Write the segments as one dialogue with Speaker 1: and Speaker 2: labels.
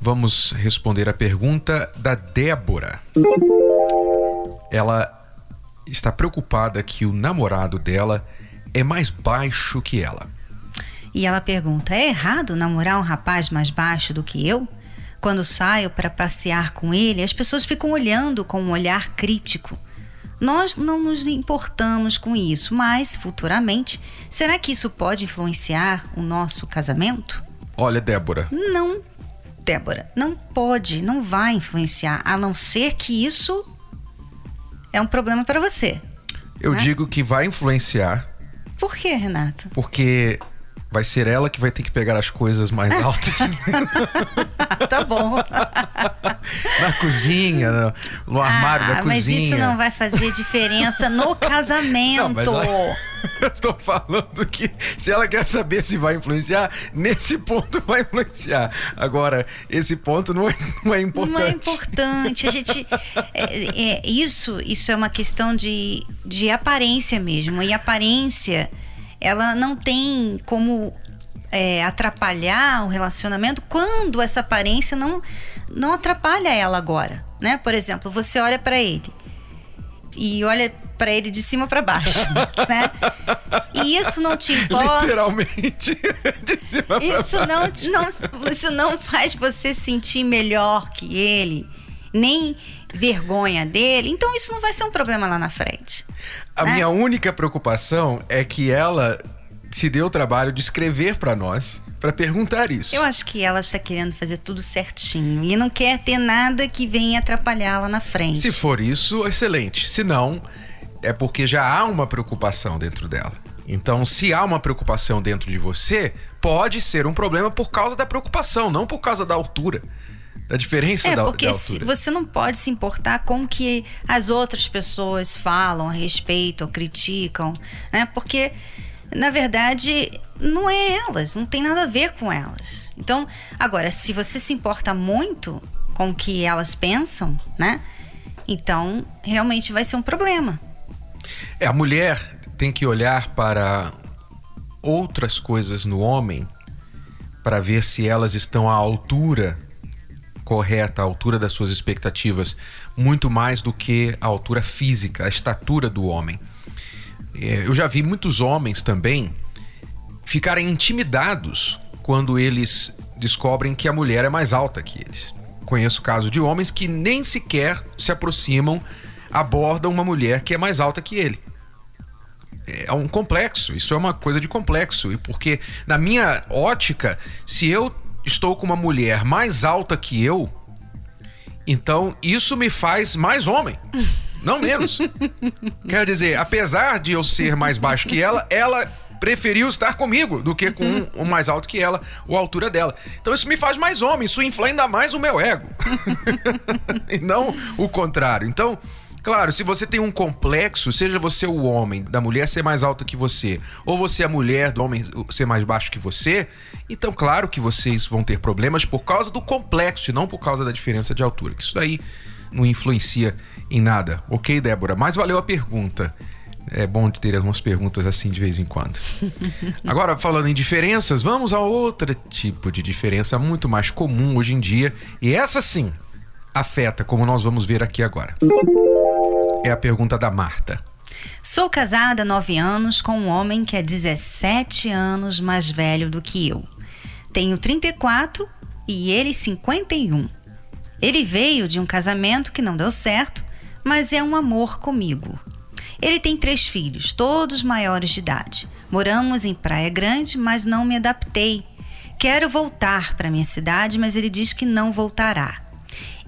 Speaker 1: vamos responder a pergunta da Débora. Ela está preocupada que o namorado dela é mais baixo que ela.
Speaker 2: E ela pergunta: é errado namorar um rapaz mais baixo do que eu? Quando saio para passear com ele, as pessoas ficam olhando com um olhar crítico. Nós não nos importamos com isso, mas futuramente, será que isso pode influenciar o nosso casamento?
Speaker 1: Olha, Débora.
Speaker 2: Não, Débora, não pode, não vai influenciar, a não ser que isso é um problema para você.
Speaker 1: Eu
Speaker 2: né?
Speaker 1: digo que vai influenciar.
Speaker 2: Por que, Renato?
Speaker 1: Porque vai ser ela que vai ter que pegar as coisas mais altas.
Speaker 2: tá bom.
Speaker 1: Na cozinha, no, no armário
Speaker 2: ah,
Speaker 1: da cozinha.
Speaker 2: Mas isso não vai fazer diferença no casamento.
Speaker 1: Não, mas lá, eu estou falando que se ela quer saber se vai influenciar, nesse ponto vai influenciar. Agora, esse ponto não é, não é importante.
Speaker 2: Não é importante. A gente. É, é, isso, isso é uma questão de, de aparência mesmo. E aparência ela não tem como é, atrapalhar o relacionamento quando essa aparência não, não atrapalha ela agora, né? Por exemplo, você olha para ele e olha para ele de cima para baixo, né? E isso não te importa.
Speaker 1: Literalmente de cima
Speaker 2: isso não, não, isso não faz você sentir melhor que ele, nem vergonha dele. Então isso não vai ser um problema lá na frente.
Speaker 1: A
Speaker 2: né?
Speaker 1: minha única preocupação é que ela se deu o trabalho de escrever para nós para perguntar isso.
Speaker 2: Eu acho que ela está querendo fazer tudo certinho e não quer ter nada que venha atrapalhá-la na frente.
Speaker 1: Se for isso, excelente. Se não, é porque já há uma preocupação dentro dela. Então, se há uma preocupação dentro de você, pode ser um problema por causa da preocupação, não por causa da altura da diferença
Speaker 2: é,
Speaker 1: da,
Speaker 2: porque
Speaker 1: da altura.
Speaker 2: você não pode se importar com o que as outras pessoas falam a respeito ou criticam, né? Porque na verdade não é elas, não tem nada a ver com elas. Então, agora, se você se importa muito com o que elas pensam, né? Então, realmente vai ser um problema.
Speaker 1: É, a mulher tem que olhar para outras coisas no homem para ver se elas estão à altura correta, a altura das suas expectativas, muito mais do que a altura física, a estatura do homem. É, eu já vi muitos homens também ficarem intimidados quando eles descobrem que a mulher é mais alta que eles. Conheço casos de homens que nem sequer se aproximam, abordam uma mulher que é mais alta que ele. É um complexo, isso é uma coisa de complexo. E porque, na minha ótica, se eu estou com uma mulher mais alta que eu, então isso me faz mais homem. Não menos. Quer dizer, apesar de eu ser mais baixo que ela, ela preferiu estar comigo do que com um, um, mais alto que ela, ou a altura dela. Então isso me faz mais homem, isso infla ainda mais o meu ego. e não o contrário. Então, Claro, se você tem um complexo, seja você o homem da mulher ser mais alta que você, ou você a mulher do homem ser mais baixo que você, então claro que vocês vão ter problemas por causa do complexo e não por causa da diferença de altura. Que isso daí não influencia em nada. Ok, Débora? Mas valeu a pergunta. É bom ter algumas perguntas assim de vez em quando. Agora, falando em diferenças, vamos a outro tipo de diferença muito mais comum hoje em dia. E essa sim afeta, como nós vamos ver aqui agora. É a pergunta da Marta.
Speaker 2: Sou casada há nove anos com um homem que é 17 anos mais velho do que eu. Tenho 34 e ele 51. Ele veio de um casamento que não deu certo, mas é um amor comigo. Ele tem três filhos, todos maiores de idade. Moramos em Praia Grande, mas não me adaptei. Quero voltar para minha cidade, mas ele diz que não voltará.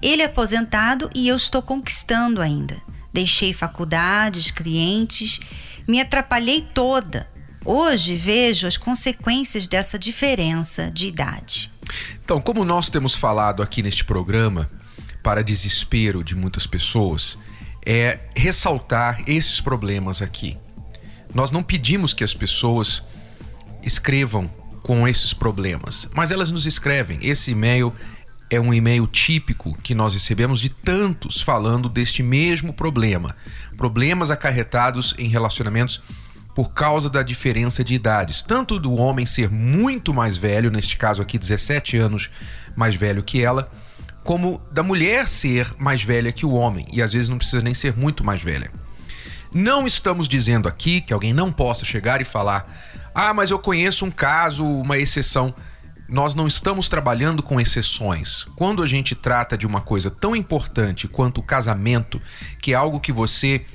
Speaker 2: Ele é aposentado e eu estou conquistando ainda. Deixei faculdades, clientes, me atrapalhei toda. Hoje vejo as consequências dessa diferença de idade.
Speaker 1: Então, como nós temos falado aqui neste programa, para desespero de muitas pessoas, é ressaltar esses problemas aqui. Nós não pedimos que as pessoas escrevam com esses problemas, mas elas nos escrevem. Esse e-mail é um e-mail típico que nós recebemos de tantos falando deste mesmo problema. Problemas acarretados em relacionamentos por causa da diferença de idades, tanto do homem ser muito mais velho, neste caso aqui 17 anos mais velho que ela, como da mulher ser mais velha que o homem, e às vezes não precisa nem ser muito mais velha. Não estamos dizendo aqui que alguém não possa chegar e falar: "Ah, mas eu conheço um caso, uma exceção" nós não estamos trabalhando com exceções. Quando a gente trata de uma coisa tão importante quanto o casamento, que é algo que você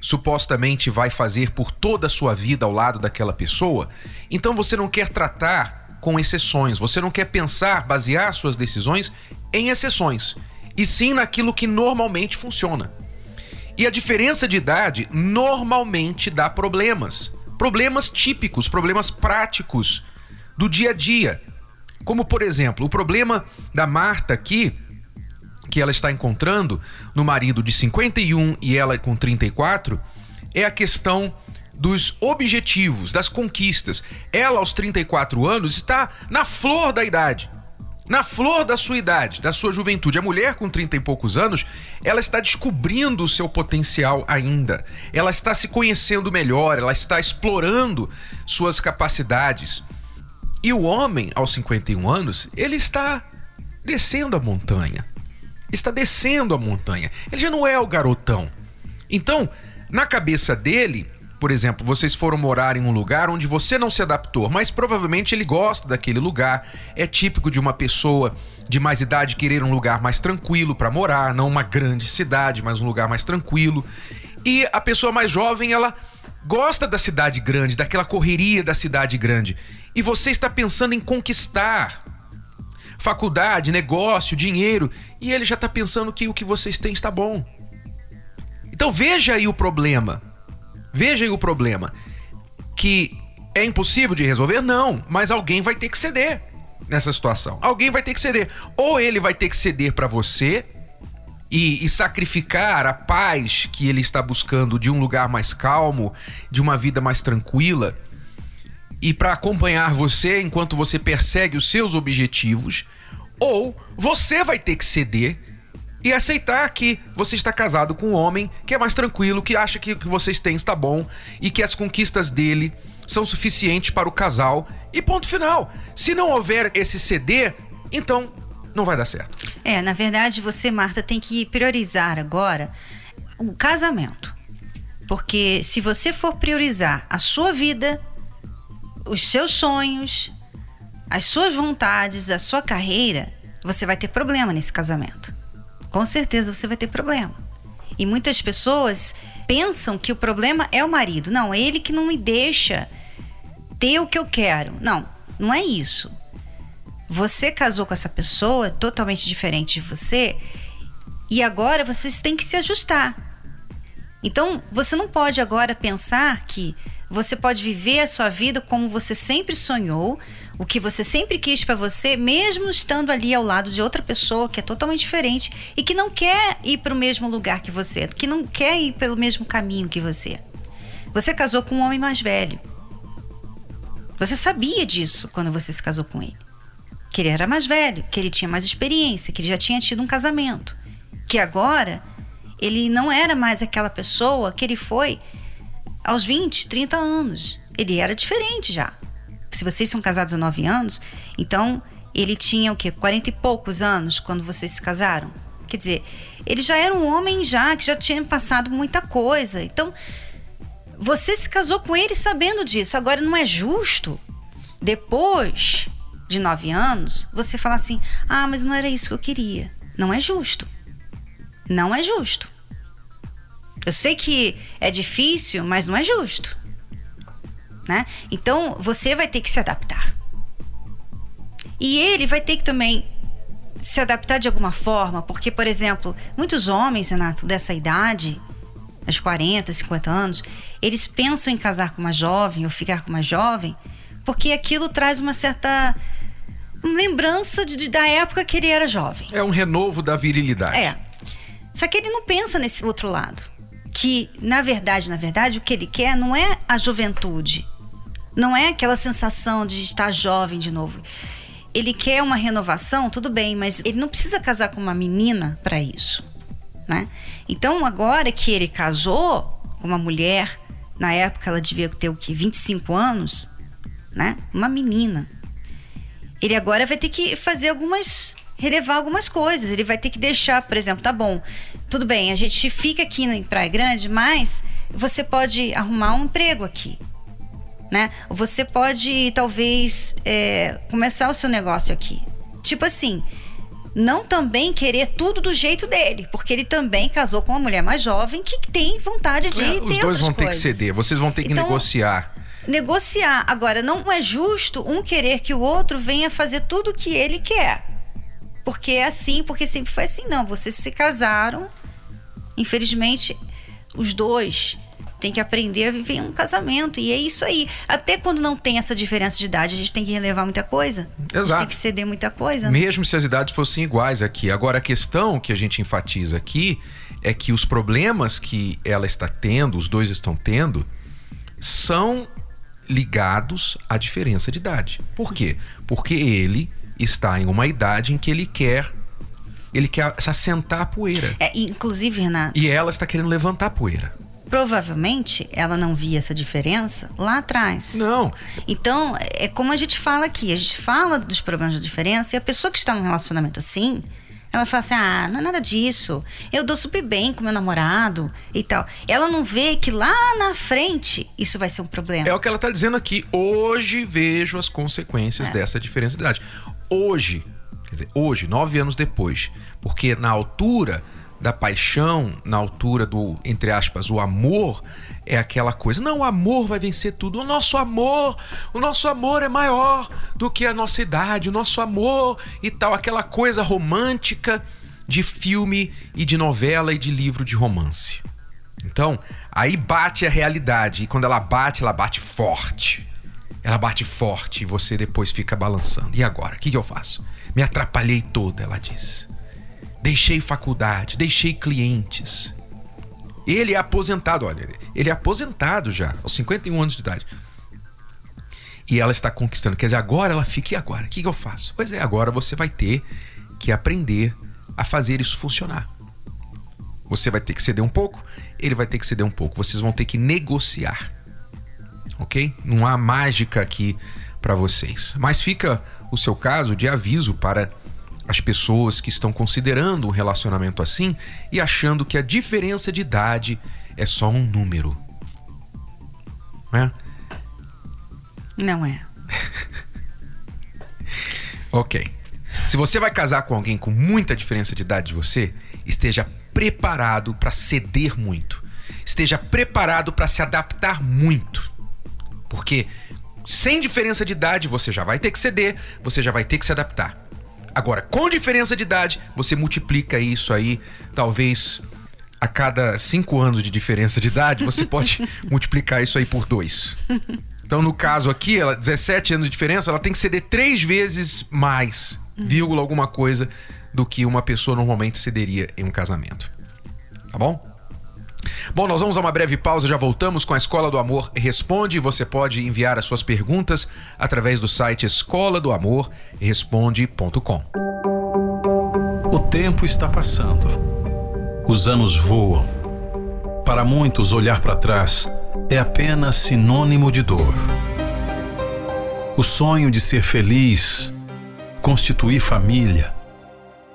Speaker 1: supostamente vai fazer por toda a sua vida ao lado daquela pessoa, então você não quer tratar com exceções, você não quer pensar, basear suas decisões em exceções, e sim naquilo que normalmente funciona. E a diferença de idade normalmente dá problemas. Problemas típicos, problemas práticos do dia a dia. Como, por exemplo, o problema da Marta aqui, que ela está encontrando no marido de 51 e ela com 34, é a questão dos objetivos, das conquistas. Ela, aos 34 anos, está na flor da idade. Na flor da sua idade, da sua juventude. A mulher com 30 e poucos anos, ela está descobrindo o seu potencial ainda. Ela está se conhecendo melhor, ela está explorando suas capacidades. E o homem, aos 51 anos, ele está descendo a montanha. Está descendo a montanha. Ele já não é o garotão. Então, na cabeça dele, por exemplo, vocês foram morar em um lugar onde você não se adaptou, mas provavelmente ele gosta daquele lugar. É típico de uma pessoa de mais idade querer um lugar mais tranquilo para morar, não uma grande cidade, mas um lugar mais tranquilo. E a pessoa mais jovem, ela gosta da cidade grande, daquela correria da cidade grande e você está pensando em conquistar faculdade, negócio, dinheiro, e ele já está pensando que o que vocês têm está bom. Então veja aí o problema. Veja aí o problema. Que é impossível de resolver? Não, mas alguém vai ter que ceder nessa situação. Alguém vai ter que ceder. Ou ele vai ter que ceder para você e, e, sacrificar a paz que ele está buscando de um lugar mais calmo, de uma vida mais tranquila e para acompanhar você enquanto você persegue os seus objetivos, ou você vai ter que ceder e aceitar que você está casado com um homem que é mais tranquilo, que acha que o que vocês têm está bom e que as conquistas dele são suficientes para o casal. E ponto final. Se não houver esse ceder, então não vai dar certo.
Speaker 2: É, na verdade, você, Marta, tem que priorizar agora o casamento. Porque se você for priorizar a sua vida, os seus sonhos, as suas vontades, a sua carreira, você vai ter problema nesse casamento. Com certeza você vai ter problema. E muitas pessoas pensam que o problema é o marido. Não, é ele que não me deixa ter o que eu quero. Não, não é isso. Você casou com essa pessoa totalmente diferente de você e agora vocês têm que se ajustar. Então, você não pode agora pensar que você pode viver a sua vida como você sempre sonhou, o que você sempre quis para você, mesmo estando ali ao lado de outra pessoa que é totalmente diferente e que não quer ir para o mesmo lugar que você, que não quer ir pelo mesmo caminho que você. Você casou com um homem mais velho. Você sabia disso quando você se casou com ele. Que ele era mais velho, que ele tinha mais experiência, que ele já tinha tido um casamento. Que agora ele não era mais aquela pessoa que ele foi aos 20, 30 anos. Ele era diferente já. Se vocês são casados há 9 anos, então ele tinha o quê? 40 e poucos anos quando vocês se casaram. Quer dizer, ele já era um homem já que já tinha passado muita coisa. Então, você se casou com ele sabendo disso. Agora não é justo depois de nove anos você falar assim: ah, mas não era isso que eu queria. Não é justo. Não é justo. Eu sei que é difícil, mas não é justo. Né? Então você vai ter que se adaptar. E ele vai ter que também se adaptar de alguma forma, porque, por exemplo, muitos homens, Renato, dessa idade, aos 40, 50 anos, eles pensam em casar com uma jovem ou ficar com uma jovem, porque aquilo traz uma certa lembrança de, de, da época que ele era jovem.
Speaker 1: É um renovo da virilidade.
Speaker 2: É. Só que ele não pensa nesse outro lado. Que, na verdade, na verdade, o que ele quer não é a juventude. Não é aquela sensação de estar jovem de novo. Ele quer uma renovação, tudo bem, mas ele não precisa casar com uma menina para isso, né? Então, agora que ele casou com uma mulher, na época ela devia ter o quê? 25 anos, né? Uma menina. Ele agora vai ter que fazer algumas relevar algumas coisas. Ele vai ter que deixar, por exemplo, tá bom, tudo bem, a gente fica aqui em Praia Grande, mas você pode arrumar um emprego aqui. Né? Você pode, talvez, é, começar o seu negócio aqui. Tipo assim, não também querer tudo do jeito dele, porque ele também casou com uma mulher mais jovem que tem vontade de é, ter
Speaker 1: Os dois vão ter que ceder, vocês vão ter que então, negociar.
Speaker 2: Negociar. Agora, não é justo um querer que o outro venha fazer tudo o que ele quer. Porque é assim, porque sempre foi assim. Não, vocês se casaram. Infelizmente, os dois têm que aprender a viver um casamento. E é isso aí. Até quando não tem essa diferença de idade, a gente tem que relevar muita coisa. Exato. A gente tem que ceder muita coisa.
Speaker 1: Né? Mesmo se as idades fossem iguais aqui. Agora, a questão que a gente enfatiza aqui é que os problemas que ela está tendo, os dois estão tendo, são ligados à diferença de idade. Por quê? Porque ele está em uma idade em que ele quer ele quer se assentar a poeira.
Speaker 2: É, inclusive, Renato.
Speaker 1: E ela está querendo levantar a poeira.
Speaker 2: Provavelmente ela não via essa diferença lá atrás.
Speaker 1: Não.
Speaker 2: Então, é como a gente fala aqui: a gente fala dos problemas de diferença e a pessoa que está num relacionamento assim, ela fala assim: ah, não é nada disso. Eu dou super bem com meu namorado e tal. Ela não vê que lá na frente isso vai ser um problema.
Speaker 1: É o que ela está dizendo aqui. Hoje vejo as consequências é. dessa diferença de idade hoje, quer dizer, hoje, nove anos depois, porque na altura da paixão, na altura do, entre aspas, o amor, é aquela coisa. Não, o amor vai vencer tudo. O nosso amor, o nosso amor é maior do que a nossa idade, o nosso amor e tal, aquela coisa romântica de filme e de novela e de livro de romance. Então, aí bate a realidade, e quando ela bate, ela bate forte. Ela bate forte e você depois fica balançando. E agora? O que, que eu faço? Me atrapalhei toda, ela diz. Deixei faculdade, deixei clientes. Ele é aposentado, olha, ele é aposentado já, aos 51 anos de idade. E ela está conquistando. Quer dizer, agora ela fica, e agora? O que, que eu faço? Pois é, agora você vai ter que aprender a fazer isso funcionar. Você vai ter que ceder um pouco, ele vai ter que ceder um pouco. Vocês vão ter que negociar ok? Não há mágica aqui para vocês. Mas fica o seu caso de aviso para as pessoas que estão considerando um relacionamento assim e achando que a diferença de idade é só um número.
Speaker 2: Não é? Não é.
Speaker 1: ok. Se você vai casar com alguém com muita diferença de idade de você, esteja preparado para ceder muito. Esteja preparado para se adaptar muito. Porque sem diferença de idade, você já vai ter que ceder, você já vai ter que se adaptar. Agora, com diferença de idade, você multiplica isso aí, talvez a cada cinco anos de diferença de idade, você pode multiplicar isso aí por dois. Então, no caso aqui, ela 17 anos de diferença, ela tem que ceder três vezes mais, vírgula alguma coisa, do que uma pessoa normalmente cederia em um casamento. Tá bom? Bom, nós vamos a uma breve pausa, já voltamos com a Escola do Amor Responde. Você pode enviar as suas perguntas através do site escola do amor responde.com.
Speaker 3: O tempo está passando. Os anos voam. Para muitos, olhar para trás é apenas sinônimo de dor. O sonho de ser feliz, constituir família,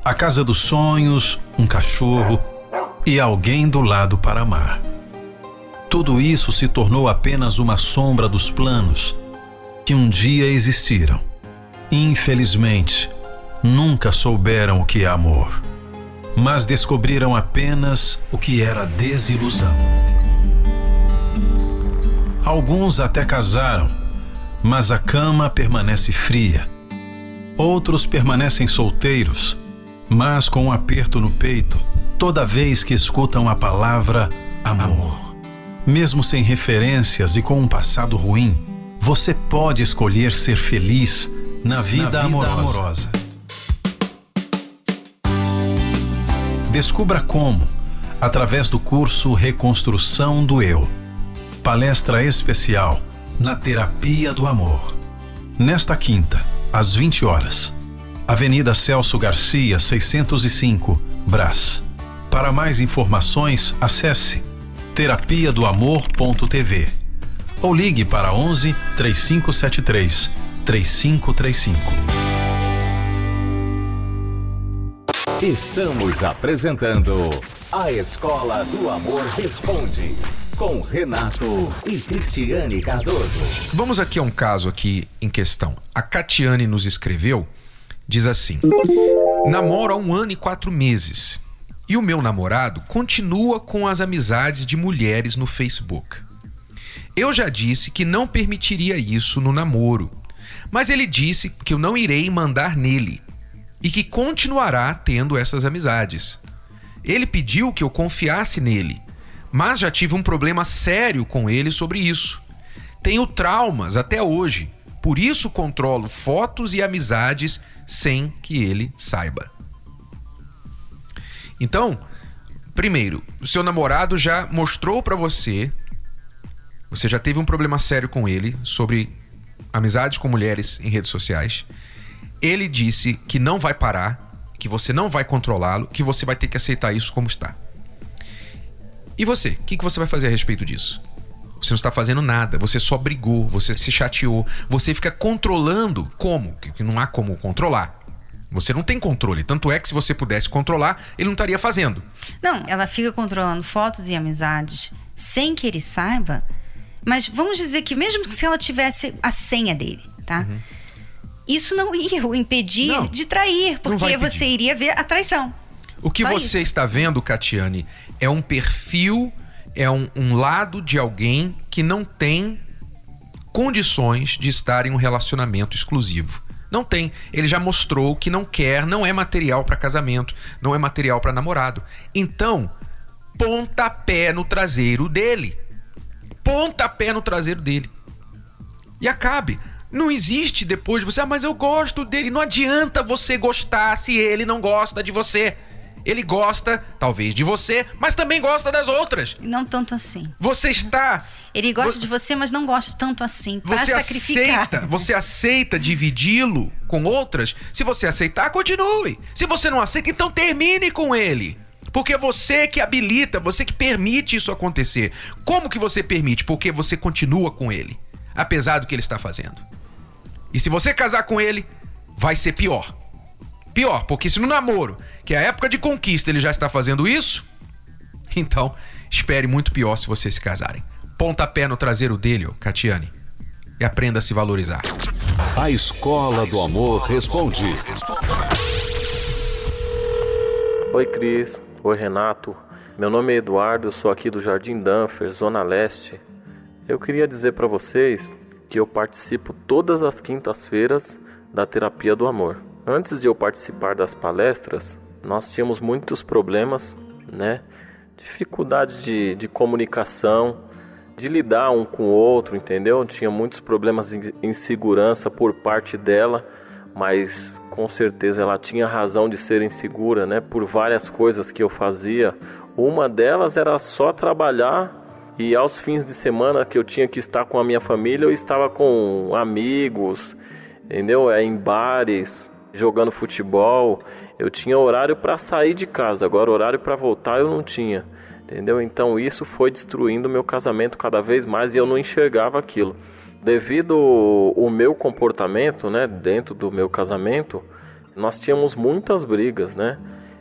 Speaker 3: a casa dos sonhos, um cachorro e alguém do lado para amar. Tudo isso se tornou apenas uma sombra dos planos que um dia existiram. Infelizmente, nunca souberam o que é amor, mas descobriram apenas o que era desilusão. Alguns até casaram, mas a cama permanece fria. Outros permanecem solteiros, mas com um aperto no peito toda vez que escutam a palavra amor. Mesmo sem referências e com um passado ruim, você pode escolher ser feliz na vida, na vida amorosa. amorosa. Descubra como, através do curso Reconstrução do Eu. Palestra especial na Terapia do Amor. Nesta quinta, às 20 horas. Avenida Celso Garcia, 605, Brás. Para mais informações, acesse terapia do amor.tv ou ligue para 11 3573 3535.
Speaker 4: Estamos apresentando A Escola do Amor Responde com Renato e Cristiane Cardoso.
Speaker 1: Vamos aqui a um caso aqui em questão. A Catiane nos escreveu, diz assim: Namoro há um ano e quatro meses. E o meu namorado continua com as amizades de mulheres no Facebook. Eu já disse que não permitiria isso no namoro, mas ele disse que eu não irei mandar nele e que continuará tendo essas amizades. Ele pediu que eu confiasse nele, mas já tive um problema sério com ele sobre isso. Tenho traumas até hoje, por isso controlo fotos e amizades sem que ele saiba. Então, primeiro, o seu namorado já mostrou para você, você já teve um problema sério com ele sobre amizades com mulheres em redes sociais. Ele disse que não vai parar, que você não vai controlá-lo, que você vai ter que aceitar isso como está. E você? O que, que você vai fazer a respeito disso? Você não está fazendo nada, você só brigou, você se chateou, você fica controlando como? Que não há como controlar. Você não tem controle. Tanto é que se você pudesse controlar, ele não estaria fazendo.
Speaker 2: Não, ela fica controlando fotos e amizades sem que ele saiba. Mas vamos dizer que mesmo que se ela tivesse a senha dele, tá? Uhum. Isso não ia o impedir não, de trair, porque você iria ver a traição.
Speaker 1: O que Só você isso. está vendo, Catiane, é um perfil, é um, um lado de alguém que não tem condições de estar em um relacionamento exclusivo. Não tem. Ele já mostrou que não quer, não é material para casamento, não é material para namorado. Então, pontapé no traseiro dele. Pontapé no traseiro dele. E acabe. Não existe depois de você, ah, mas eu gosto dele. Não adianta você gostar se ele não gosta de você. Ele gosta, talvez, de você, mas também gosta das outras.
Speaker 2: Não tanto assim.
Speaker 1: Você está.
Speaker 2: Ele gosta de você, mas não gosta tanto assim. Você
Speaker 1: sacrificar. aceita, você aceita dividi-lo com outras? Se você aceitar, continue. Se você não aceita, então termine com ele. Porque é você que habilita, você que permite isso acontecer. Como que você permite? Porque você continua com ele, apesar do que ele está fazendo. E se você casar com ele, vai ser pior. Pior, porque se no namoro, que é a época de conquista, ele já está fazendo isso, então espere muito pior se vocês se casarem. Pontapé no traseiro dele, Catiane. E aprenda a se valorizar.
Speaker 4: A Escola do Amor responde.
Speaker 5: Oi, Cris. Oi, Renato. Meu nome é Eduardo, eu sou aqui do Jardim Danfer, Zona Leste. Eu queria dizer para vocês que eu participo todas as quintas-feiras da Terapia do Amor. Antes de eu participar das palestras, nós tínhamos muitos problemas, né? Dificuldade de, de comunicação, de lidar um com o outro, entendeu? Tinha muitos problemas de insegurança por parte dela, mas com certeza ela tinha razão de ser insegura, né? Por várias coisas que eu fazia. Uma delas era só trabalhar e aos fins de semana que eu tinha que estar com a minha família, eu estava com amigos, entendeu? É, em bares, jogando futebol, eu tinha horário para sair de casa, agora horário para voltar eu não tinha, entendeu? Então isso foi destruindo meu casamento cada vez mais e eu não enxergava aquilo. Devido o meu comportamento, né, dentro do meu casamento, nós tínhamos muitas brigas, né?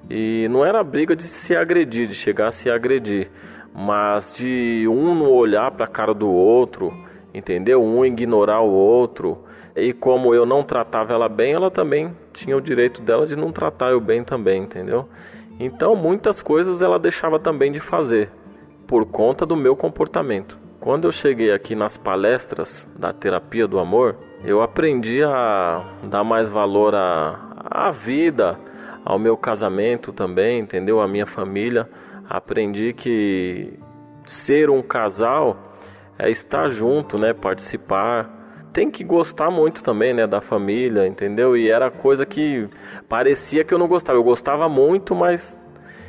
Speaker 5: E não era briga de se agredir, de chegar a se agredir, mas de um não olhar para a cara do outro, entendeu? Um ignorar o outro. E como eu não tratava ela bem, ela também tinha o direito dela de não tratar eu bem também, entendeu? Então muitas coisas ela deixava também de fazer por conta do meu comportamento. Quando eu cheguei aqui nas palestras da terapia do amor, eu aprendi a dar mais valor à, à vida, ao meu casamento também, entendeu? A minha família. Aprendi que ser um casal é estar junto, né? Participar tem que gostar muito também, né, da família, entendeu? E era coisa que parecia que eu não gostava. Eu gostava muito, mas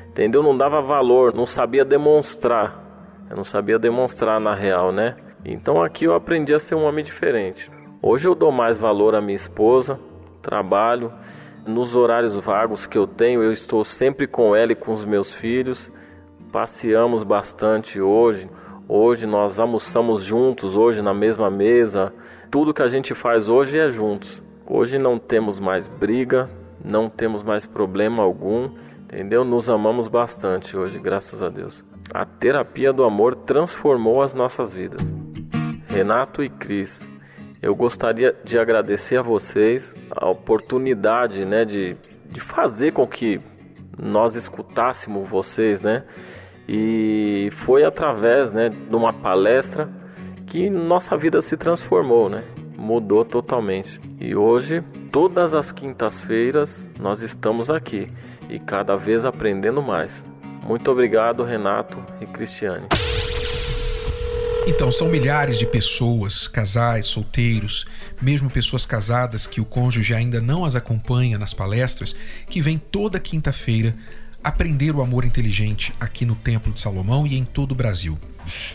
Speaker 5: entendeu? Não dava valor, não sabia demonstrar. Eu não sabia demonstrar na real, né? Então aqui eu aprendi a ser um homem diferente. Hoje eu dou mais valor à minha esposa, trabalho, nos horários vagos que eu tenho, eu estou sempre com ela e com os meus filhos. Passeamos bastante hoje. Hoje nós almoçamos juntos, hoje na mesma mesa. Tudo que a gente faz hoje é juntos. Hoje não temos mais briga, não temos mais problema algum, entendeu? Nos amamos bastante hoje, graças a Deus. A terapia do amor transformou as nossas vidas. Renato e Cris, eu gostaria de agradecer a vocês a oportunidade, né, de, de fazer com que nós escutássemos vocês, né? E foi através, né, de uma palestra que nossa vida se transformou, né? Mudou totalmente. E hoje, todas as quintas-feiras, nós estamos aqui e cada vez aprendendo mais. Muito obrigado, Renato e Cristiane.
Speaker 1: Então, são milhares de pessoas, casais, solteiros, mesmo pessoas casadas que o cônjuge ainda não as acompanha nas palestras, que vêm toda quinta-feira aprender o amor inteligente aqui no Templo de Salomão e em todo o Brasil.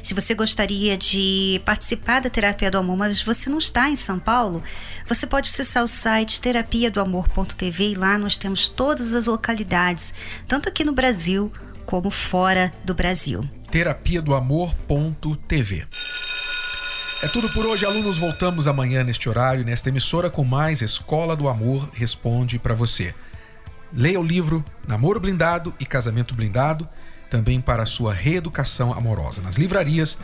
Speaker 2: Se você gostaria de participar da Terapia do Amor, mas você não está em São Paulo, você pode acessar o site terapia do amor.tv e lá nós temos todas as localidades, tanto aqui no Brasil como fora do Brasil
Speaker 1: terapia do amor.tv. É tudo por hoje, alunos. Voltamos amanhã neste horário, nesta emissora, com mais Escola do Amor Responde para você. Leia o livro Namoro Blindado e Casamento Blindado, também para a sua reeducação amorosa, nas livrarias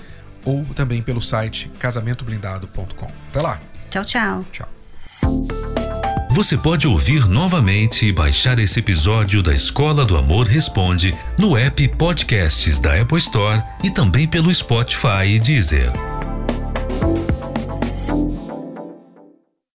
Speaker 1: ou também pelo site casamentoblindado.com. Até lá.
Speaker 2: Tchau, tchau.
Speaker 1: Tchau.
Speaker 4: Você pode ouvir novamente e baixar esse episódio da Escola do Amor Responde no app Podcasts da Apple Store e também pelo Spotify e Deezer.